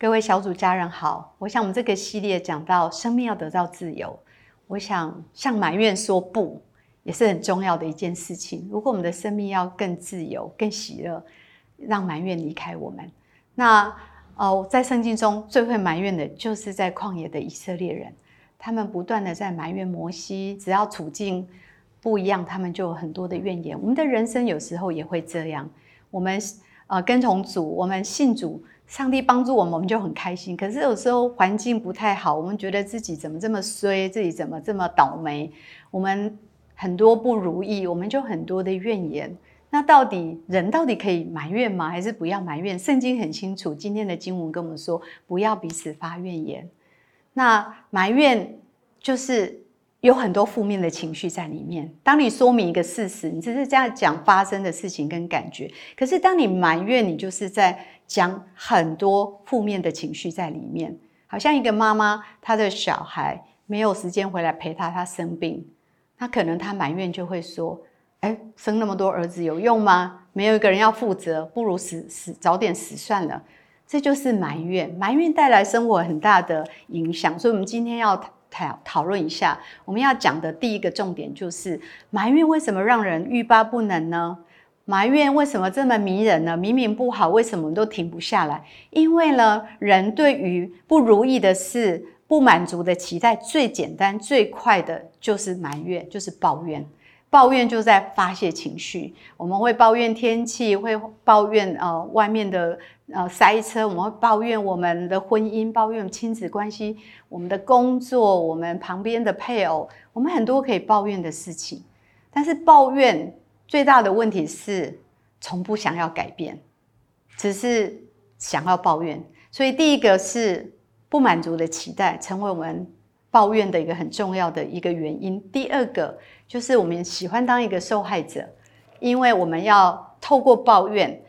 各位小组家人好，我想我们这个系列讲到生命要得到自由，我想向埋怨说不也是很重要的一件事情。如果我们的生命要更自由、更喜乐，让埋怨离开我们，那哦，在圣经中最会埋怨的就是在旷野的以色列人，他们不断的在埋怨摩西，只要处境不一样，他们就有很多的怨言。我们的人生有时候也会这样，我们呃跟从主，我们信主。上帝帮助我们，我们就很开心。可是有时候环境不太好，我们觉得自己怎么这么衰，自己怎么这么倒霉，我们很多不如意，我们就很多的怨言。那到底人到底可以埋怨吗？还是不要埋怨？圣经很清楚，今天的经文跟我们说，不要彼此发怨言。那埋怨就是。有很多负面的情绪在里面。当你说明一个事实，你只是这样讲发生的事情跟感觉；可是当你埋怨，你就是在讲很多负面的情绪在里面。好像一个妈妈，她的小孩没有时间回来陪她，她生病，那可能她埋怨就会说：“哎，生那么多儿子有用吗？没有一个人要负责，不如死死早点死算了。”这就是埋怨，埋怨带来生活很大的影响。所以，我们今天要。讨讨论一下，我们要讲的第一个重点就是埋怨为什么让人欲罢不能呢？埋怨为什么这么迷人呢？明明不好，为什么都停不下来？因为呢，人对于不如意的事、不满足的期待，最简单、最快的就是埋怨，就是抱怨。抱怨就在发泄情绪，我们会抱怨天气，会抱怨呃外面的呃塞车，我们会抱怨我们的婚姻，抱怨亲子关系，我们的工作，我们旁边的配偶，我们很多可以抱怨的事情。但是抱怨最大的问题是，从不想要改变，只是想要抱怨。所以第一个是不满足的期待，成为我们。抱怨的一个很重要的一个原因。第二个就是我们喜欢当一个受害者，因为我们要透过抱怨，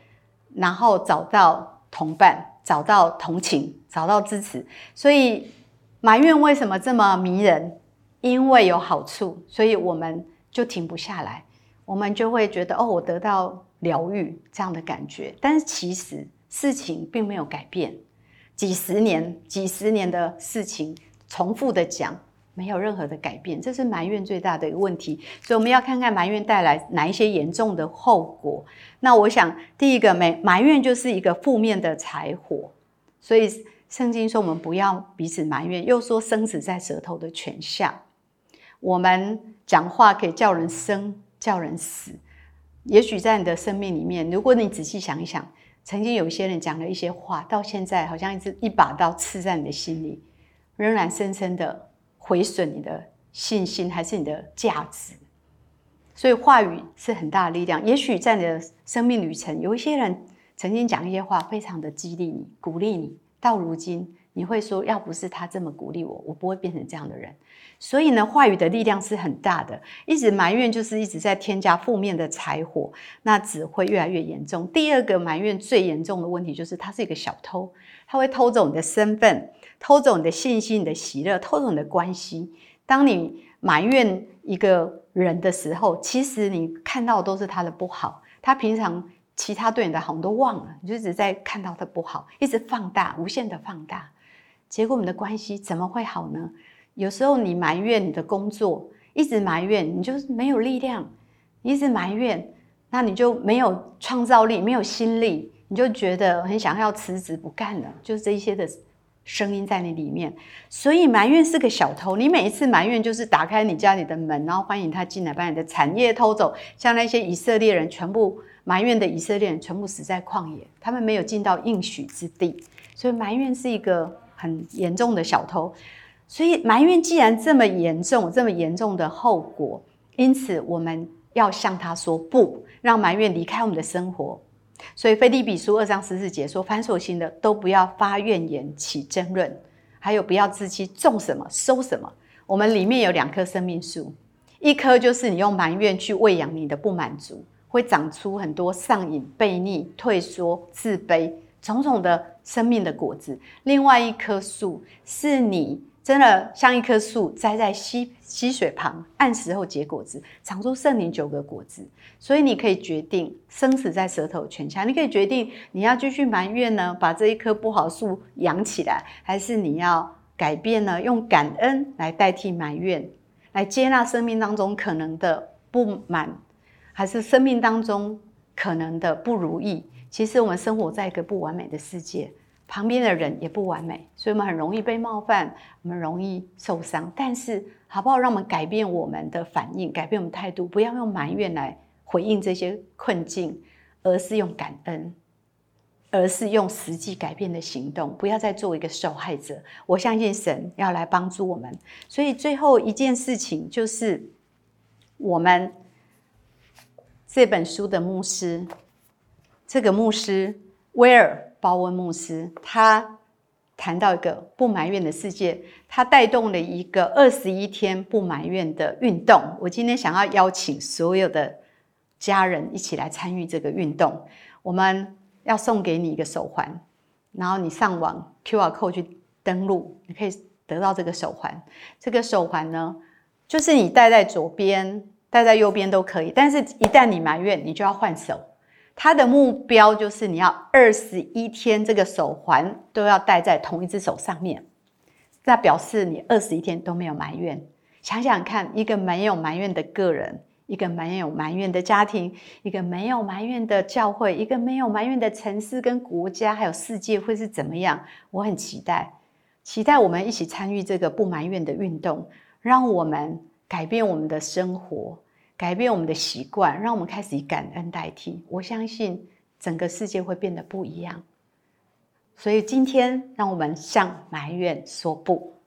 然后找到同伴，找到同情，找到支持。所以埋怨为什么这么迷人？因为有好处，所以我们就停不下来。我们就会觉得哦，我得到疗愈这样的感觉。但是其实事情并没有改变，几十年、几十年的事情。重复的讲，没有任何的改变，这是埋怨最大的一个问题。所以我们要看看埋怨带来哪一些严重的后果。那我想，第一个埋埋怨就是一个负面的柴火。所以圣经说我们不要彼此埋怨，又说生死在舌头的权下。我们讲话可以叫人生，叫人死。也许在你的生命里面，如果你仔细想一想，曾经有些人讲了一些话，到现在好像一直一把刀刺在你的心里。仍然深深的毁损你的信心，还是你的价值？所以话语是很大的力量。也许在你的生命旅程，有一些人曾经讲一些话，非常的激励你、鼓励你。到如今，你会说：要不是他这么鼓励我，我不会变成这样的人。所以呢，话语的力量是很大的。一直埋怨，就是一直在添加负面的柴火，那只会越来越严重。第二个埋怨最严重的问题，就是他是一个小偷，他会偷走你的身份。偷走你的信心、你的喜乐，偷走你的关系。当你埋怨一个人的时候，其实你看到的都是他的不好。他平常其他对你的好你都忘了，你就只在看到他不好，一直放大、无限的放大。结果我们的关系怎么会好呢？有时候你埋怨你的工作，一直埋怨，你就是没有力量。一直埋怨，那你就没有创造力，没有心力，你就觉得很想要辞职不干了。就是这一些的。声音在你里面，所以埋怨是个小偷。你每一次埋怨，就是打开你家里的门，然后欢迎他进来，把你的产业偷走。像那些以色列人，全部埋怨的以色列人，全部死在旷野，他们没有进到应许之地。所以埋怨是一个很严重的小偷。所以埋怨既然这么严重，这么严重的后果，因此我们要向他说不，让埋怨离开我们的生活。所以，菲利比书二章十四节说：“凡所行的，都不要发怨言，起争论；还有，不要自欺，种什么收什么。”我们里面有两棵生命树，一棵就是你用埋怨去喂养你的不满足，会长出很多上瘾、悖逆、退缩、自卑种种的生命的果子；另外一棵树是你真的像一棵树栽在溪溪水旁，按时候结果子，长出圣灵九个果子。所以你可以决定，生死在舌头泉下。你可以决定，你要继续埋怨呢，把这一棵不好树养起来，还是你要改变呢，用感恩来代替埋怨，来接纳生命当中可能的不满，还是生命当中可能的不如意。其实我们生活在一个不完美的世界。旁边的人也不完美，所以我们很容易被冒犯，我们容易受伤。但是，好不好？让我们改变我们的反应，改变我们态度，不要用埋怨来回应这些困境，而是用感恩，而是用实际改变的行动。不要再做一个受害者。我相信神要来帮助我们。所以，最后一件事情就是，我们这本书的牧师，这个牧师威尔。鲍温牧师他谈到一个不埋怨的世界，他带动了一个二十一天不埋怨的运动。我今天想要邀请所有的家人一起来参与这个运动。我们要送给你一个手环，然后你上网 Q R code 去登录，你可以得到这个手环。这个手环呢，就是你戴在左边、戴在右边都可以，但是一旦你埋怨，你就要换手。他的目标就是你要二十一天这个手环都要戴在同一只手上面，那表示你二十一天都没有埋怨。想想看，一个没有埋怨的个人，一个没有埋怨的家庭，一个没有埋怨的教会，一个没有埋怨的城市跟国家，还有世界会是怎么样？我很期待，期待我们一起参与这个不埋怨的运动，让我们改变我们的生活。改变我们的习惯，让我们开始以感恩代替。我相信整个世界会变得不一样。所以今天，让我们向埋怨说不。